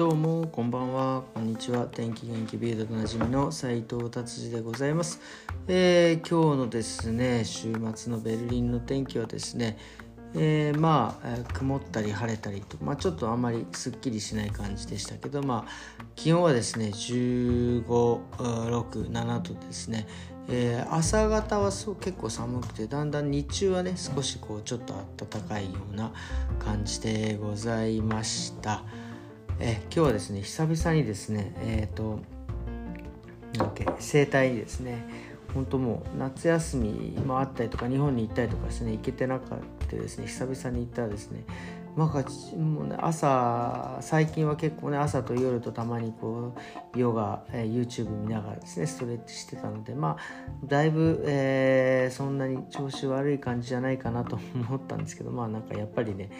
どうもこんばんは。こんにちは。天気元気ビードなじみの斉藤達治でございます、えー、今日のですね週末のベルリンの天気はですねえー、まあ、曇ったり晴れたりと、まあ、ちょっとあんまりすっきりしない感じでしたけど、まあ、気温はですね15、6、7度ですね、えー、朝方はそう結構寒くてだんだん日中はね少しこうちょっと暖かいような感じでございました。え今日はですね久々にですねえっ、ー、となんだっけ整体ですね本当もう夏休みもあったりとか日本に行ったりとかしてね行けてなかったですね久々に行ったらですねまあ、もうね朝最近は結構ね朝と夜とたまにこうヨガ、えー、YouTube 見ながらですねストレッチしてたのでまあだいぶ、えー、そんなに調子悪い感じじゃないかなと思ったんですけどまあなんかやっぱりね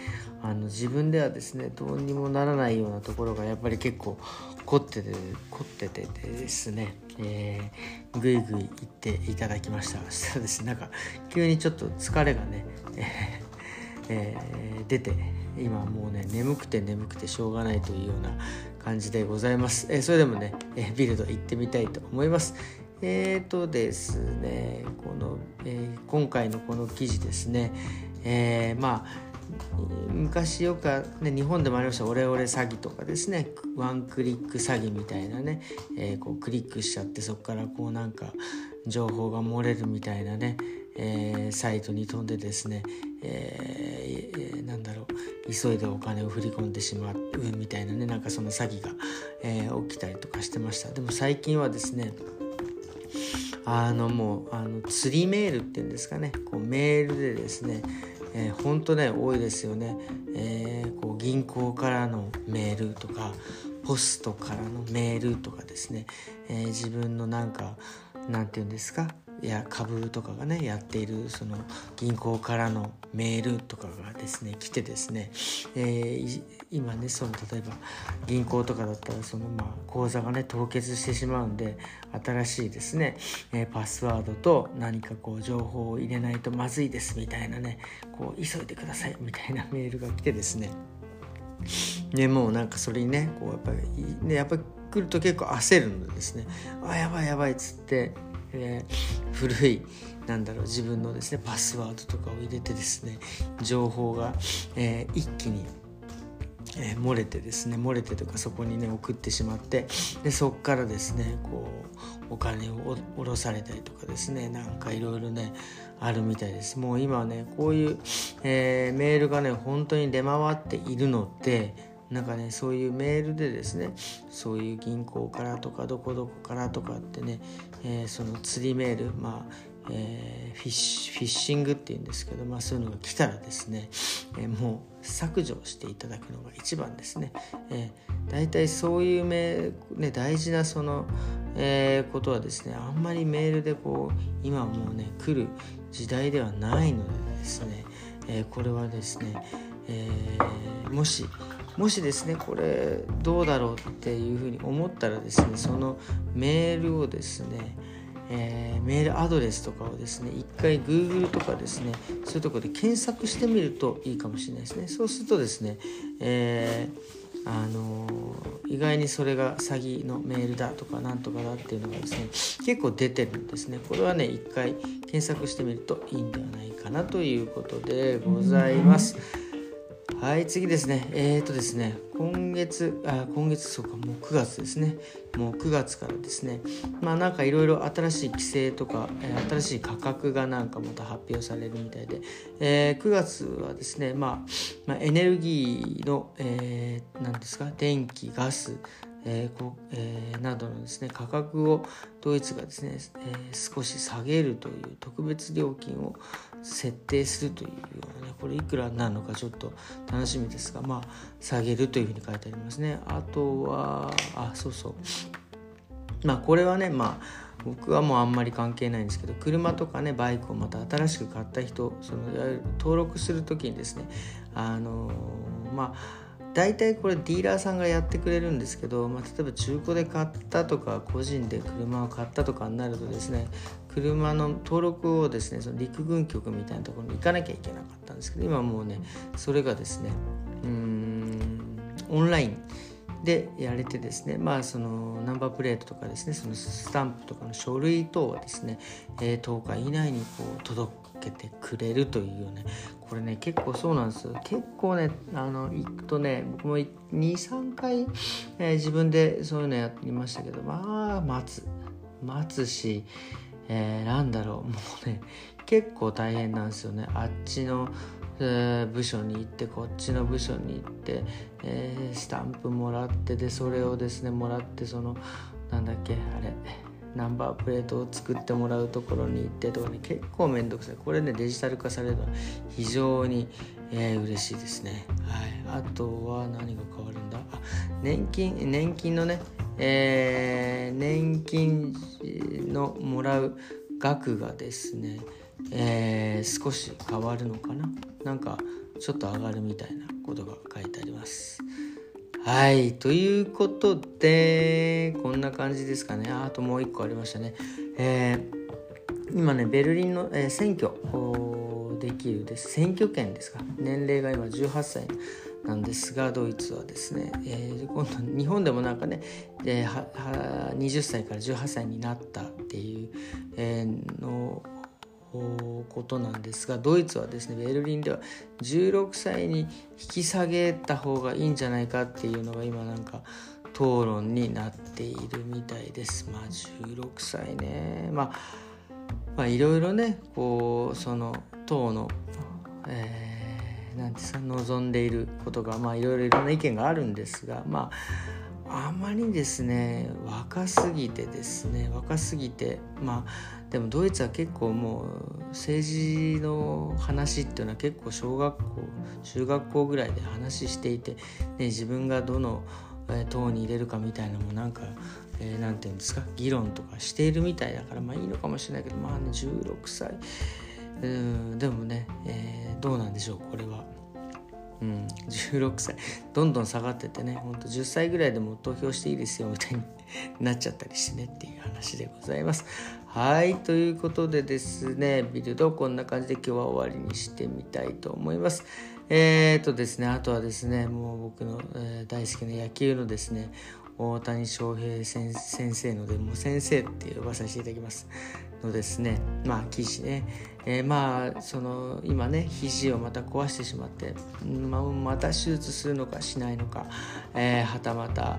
あの自分ではですねどうにもならないようなところがやっぱり結構凝ってて凝っててですね、えー、ぐいぐい言っていただきました。そしたらですねなんか急にちょっと疲れがね、えー、え出て今もうね眠くて眠くてしょうがないというような感じでございます、えー、それでもね、え、ビルド行ってみたいと思います。えーとですねこの、え、今回のこの記事ですね、え、まあ昔よく、ね、日本でもありましたオレオレ詐欺とかですねワンクリック詐欺みたいなね、えー、こうクリックしちゃってそこからこうなんか情報が漏れるみたいなね、えー、サイトに飛んでですね、えー、なんだろう。急いでお金を振り込んでしまうみたいなねなんかその詐欺が、えー、起きたりとかしてました。でも最近はですねあのもうあの釣りメールっていうんですかね。こうメールでですねえー、ほんとね多いですよね、えー、こう銀行からのメールとかポストからのメールとかですね、えー、自分のなんかなんて言うんですか？や株とかがねやっているその銀行からのメールとかがですね来てですね、えー、今ねその例えば銀行とかだったらそのまあ口座がね凍結してしまうんで新しいですね、えー、パスワードと何かこう情報を入れないとまずいですみたいなねこう急いでくださいみたいな メールが来てですね。でもうなんかそれにねこうやっぱりねやっぱり来ると結構焦るんですね。あやばいやばいっつってえー、古いなんだろう自分のですねパスワードとかを入れてですね情報が、えー、一気にえー、漏れてですね漏れてとかそこにね送ってしまってでそっからですねこうお金を下ろされたりとかですねなんかいろいろねあるみたいです。もう今はねこういう、えー、メールがね本当に出回っているのでなんかねそういうメールでですねそういう銀行からとかどこどこからとかってね、えー、その釣りメールまあえー、フィッシングっていうんですけど、まあ、そういうのが来たらですね、えー、もう削除していただくのが一番ですね。えー、大体そういうめ、ね、大事なその、えー、ことはですねあんまりメールでこう今もうね来る時代ではないのでですね、えー、これはですね、えー、もしもしですねこれどうだろうっていうふうに思ったらですねそのメールをですねえー、メールアドレスとかをですね一回 Google とかですねそういうとこで検索してみるといいかもしれないですねそうするとですね、えー、あのー、意外にそれが詐欺のメールだとかなんとかだっていうのがですね結構出てるんですねこれはね一回検索してみるといいんではないかなということでございます。はい次ですね。えっ、ー、とですね今月あ今月そうかもう9月ですね。もう9月からですね。まあなんかいろいろ新しい規制とか、えー、新しい価格がなんかまた発表されるみたいで、えー、9月はですね、まあ、まあ、エネルギーの、えー、何ですか電気ガスえーこえー、などのですね価格をドイツがですね、えー、少し下げるという特別料金を設定するというようなねこれいくらになるのかちょっと楽しみですがまあ下げるというふうに書いてありますね。あとはあそうそう。まあこれはねまあ僕はもうあんまり関係ないんですけど車とかねバイクをまた新しく買った人そのいわゆる登録する時にですねあのまあ大体これディーラーさんがやってくれるんですけど、まあ、例えば中古で買ったとか個人で車を買ったとかになるとですね車の登録をですねその陸軍局みたいなところに行かなきゃいけなかったんですけど今もうねそれがですねうんオンラインでやれてですねまあそのナンバープレートとかですねそのスタンプとかの書類等はですね、えー、10日以内にこう届けてくれるというねこれね結構そうなんです。よ結構ねあの行くとね僕も23回、えー、自分でそういうのやりましたけどまあ待つ。待つし、えー、なんだろう。もうね 結構大変なんですよね。あっちのえ部署に行ってこっちの部署に行って、えー、スタンプもらってでそれをですねもらってそのなんだっけあれナンバープレートを作ってもらうところに行ってとかね結構めんどくさい。これねデジタル化されるのは非常に、えー、嬉しいですね、はい、あとは何が変わるんだ？あ年金年金のね、えー、年金のもらう額がですね、えー、少し変わるのかな？なんかちょっと上がるみたいなことが書いてあります。はいということでこんな感じですかね。あともう一個ありましたね。えー、今ねベルリンの、えー、選挙できるです選挙権ですか？年齢が今18歳なんですがドイツはですね、えー、今度日本でもなんかね、えー、20歳から18歳になったっていう、えー、のことなんですがドイツはですねベルリンでは16歳に引き下げた方がいいんじゃないかっていうのが今なんか討論になっているみたいです。まあ16歳ね、まあ、まあいろいろねこうその党の、えー、なんですか望んでいることがまあいろいろいろんな意見があるんですがまああまりですね若すぎてですね若すぎてまあでもドイツは結構もう政治の話っていうのは結構小学校中学校ぐらいで話していて、ね、自分がどの党に入れるかみたいなのもなんかえー、て言うんですか議論とかしているみたいだからまあいいのかもしれないけどまあね16歳うんでもね、えー、どうなんでしょうこれは。うん、16歳。どんどん下がっててねほんと10歳ぐらいでも投票していいですよみたいになっちゃったりしてねっていう話でございます。はいということでですねビルドこんな感じで今日は終わりにしてみたいと思います。えー、とですねあとはですねもう僕の、えー、大好きな野球のですね大谷翔平先生のでも先生って呼ばさせていただきます。のですねまあ記事ね、えー、まあその今ね肘をまた壊してしまって、まあ、また手術するのかしないのか、えー、はたまた、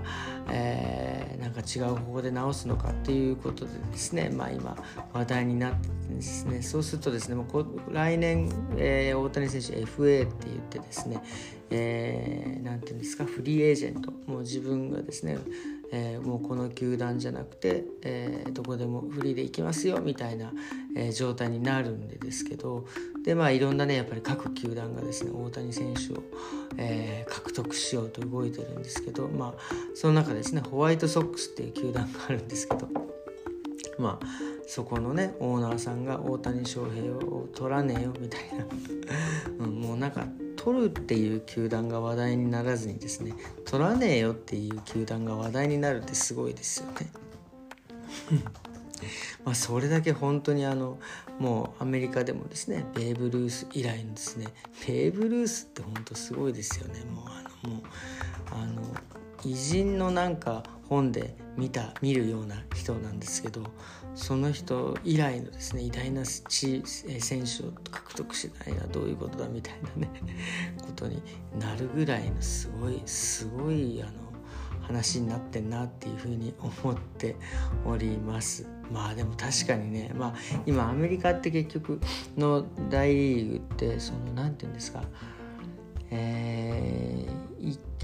えー、なんか違う方法で治すのかっていうことでですねまあ今話題になってですねそうするとですねもう来年、えー、大谷選手 FA って言ってですねえー、て言うんですかフリーエージェントもう自分がですねえー、もうこの球団じゃなくて、えー、どこでもフリーで行きますよみたいな、えー、状態になるんでですけどでまあいろんなねやっぱり各球団がですね大谷選手を、え獲得しようと動いてるんですけどまあその中ですねホワイトソックスっていう球団があるんですけどまあそこのねオーナーさんが大谷翔平を取らねえよみたいな、うん、もうなんか取るっていう球団が話題にならずにですね取らねえよっていう球団が話題になるってすごいですよね。まあそれだけ本当にあのもうアメリカでもですねベーブ・ルース以来のですねベーブ・ルースって本当すごいですよねもうあのもうあの偉人のなんか本で見た見るような人なんですけどその人以来のですね偉大な地選手を獲得しないのはどういうことだみたいなね ことになるぐらいのすごいすごいあの話になってんなっていうふに思っております。まあでも確かにねまあ今アメリカって結局の大リーグってその何て言うんですかえー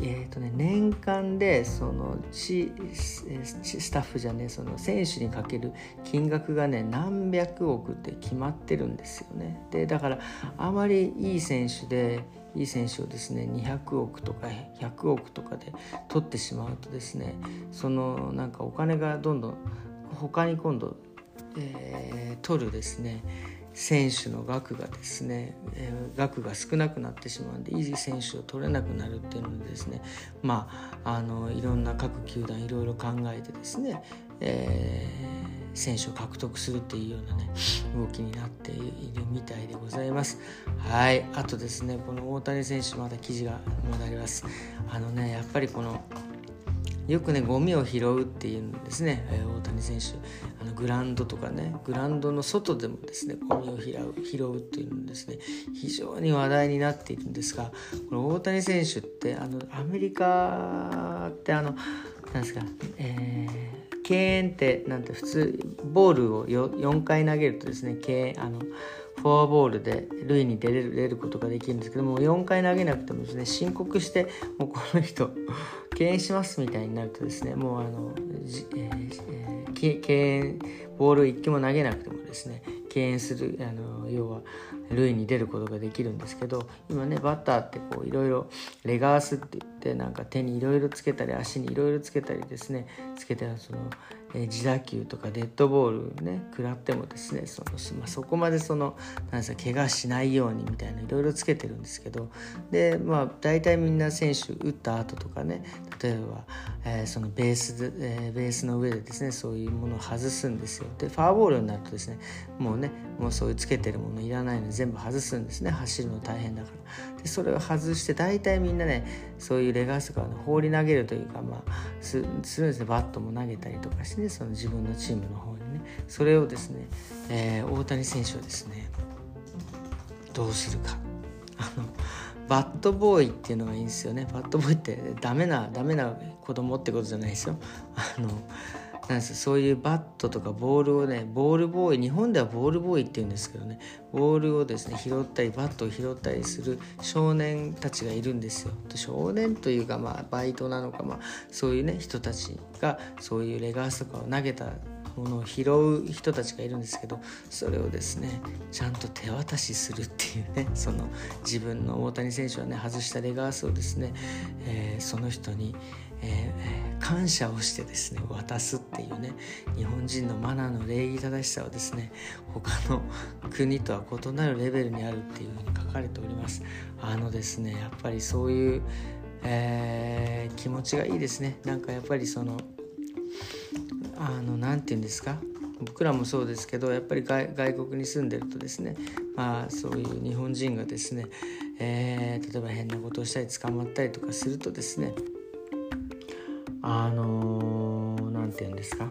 えーとね、年間でそのチスタッフじゃねその選手にかける金額がね何百億って決まってるんですよね。でだからあまりいい選手でいい選手をですね200億とか100億とかで取ってしまうとですねそのなんかお金がどんどん他に今度、えー、取るですね選手の額がですね、えー、額が少なくなってしまうんでいい選手を取れなくなるっていうのでですねまああのいろんな各球団いろいろ考えてですね、えー、選手を獲得するっていうようなね動きになっているみたいでございます。はい。あとですねこの大谷選手まだ記事がまだあります。あのねやっぱりこのよくねゴミを拾うっていうんですね、えー、大谷選手。のグランドとかねグランドの外でもですねゴミを拾う拾うっていうのですね非常に話題になっているんですがこの大谷選手ってあのアメリカってあのなんですか、えー、敬遠ってなんて普通ボールを4回投げるとですね敬遠あのフォアボールで塁に出れる出ることができるんですけども4回投げなくてもですね申告してもうこの人敬遠しますみたいになるとですねもうあの、えー、敬遠ボール1球も投げなくてもですね敬遠するあの要は塁に出ることができるんですけど今ねバッターってこういろいろレガースって言ってなんか手にいろいろつけたり足にいろいろつけたりですねつけてその、えー、自打球とかデッドボールね食らってもですねその、まあ、そこまでそのなんですか怪我しないようにみたいないろいろつけてるんですけどでまあ大体みんな選手打った後とかね例えば、えー、そのベースで、えー、ベースの上でですねそういうものを外すんですよ。でファーボールになるとですねもうねもうそういうつけてるものいらないの全部外すんですね。走るの大変だから。でそれを外して大体みんなねそういうレガースとか、ね、放り投げるというかまあすするんですね。バットも投げたりとかしてねその自分のチームの方にね。それをですね、えー、大谷選手はですねどうするか。あのバットボーイっていうのがいいんですよね。バットボーイってダメなダメな子供ってことじゃないですよ。あのなんですそういうバットとかボールをねボールボーイ日本ではボールボーイって言うんですけどね。ボールをですね拾ったりバットを拾ったりする少年たちがいるんですよ。少年というかまあバイトなのかまあそういうね人たちがそういうレガースとかを投げたものを拾う人たちがいるんですけどそれをですねちゃんと手渡しするっていうねその自分の大谷選手はね外したレガースをですね、えー、その人に、えー、感謝をしてですね渡すっていうね日本人のマナーの礼儀正しさはですね他の国とは異なるレベルにあるっていうふうに書かれております。あのですねやっぱりそういう、えー、気持ちがいいですね。なんかやっぱりそのあの何て言うんですか？僕らもそうですけどやっぱり外国に住んでるとですねまあそういう日本人がですね、えー、例えば変なことをしたり捕まったりとかするとですねあの何、て言うんですか？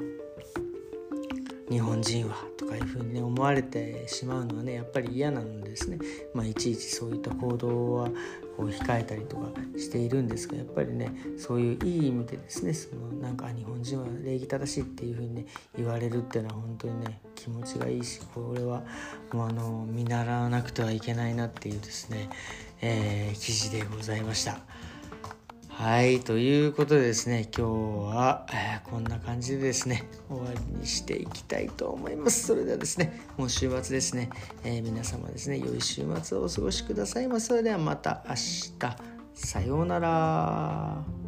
日本人はとかいうふうにね思われてしまうのはねやっぱり嫌なのですね、まあ、いちいちそういった行動はこう控えたりとかしているんですがやっぱりねそういういい意味でですねそのなんか日本人は礼儀正しいっていうふうにね言われるっていうのは本当にね気持ちがいいしこれはもうあの見習わなくてはいけないなっていうですね、えー、記事でございました。はい、ということでですね、今日は、えー、こんな感じでですね、終わりにしていきたいと思います。それではですね、もう週末ですね、えー、皆様ですね、良い週末をお過ごしくださいまそれではまた明日、さようなら。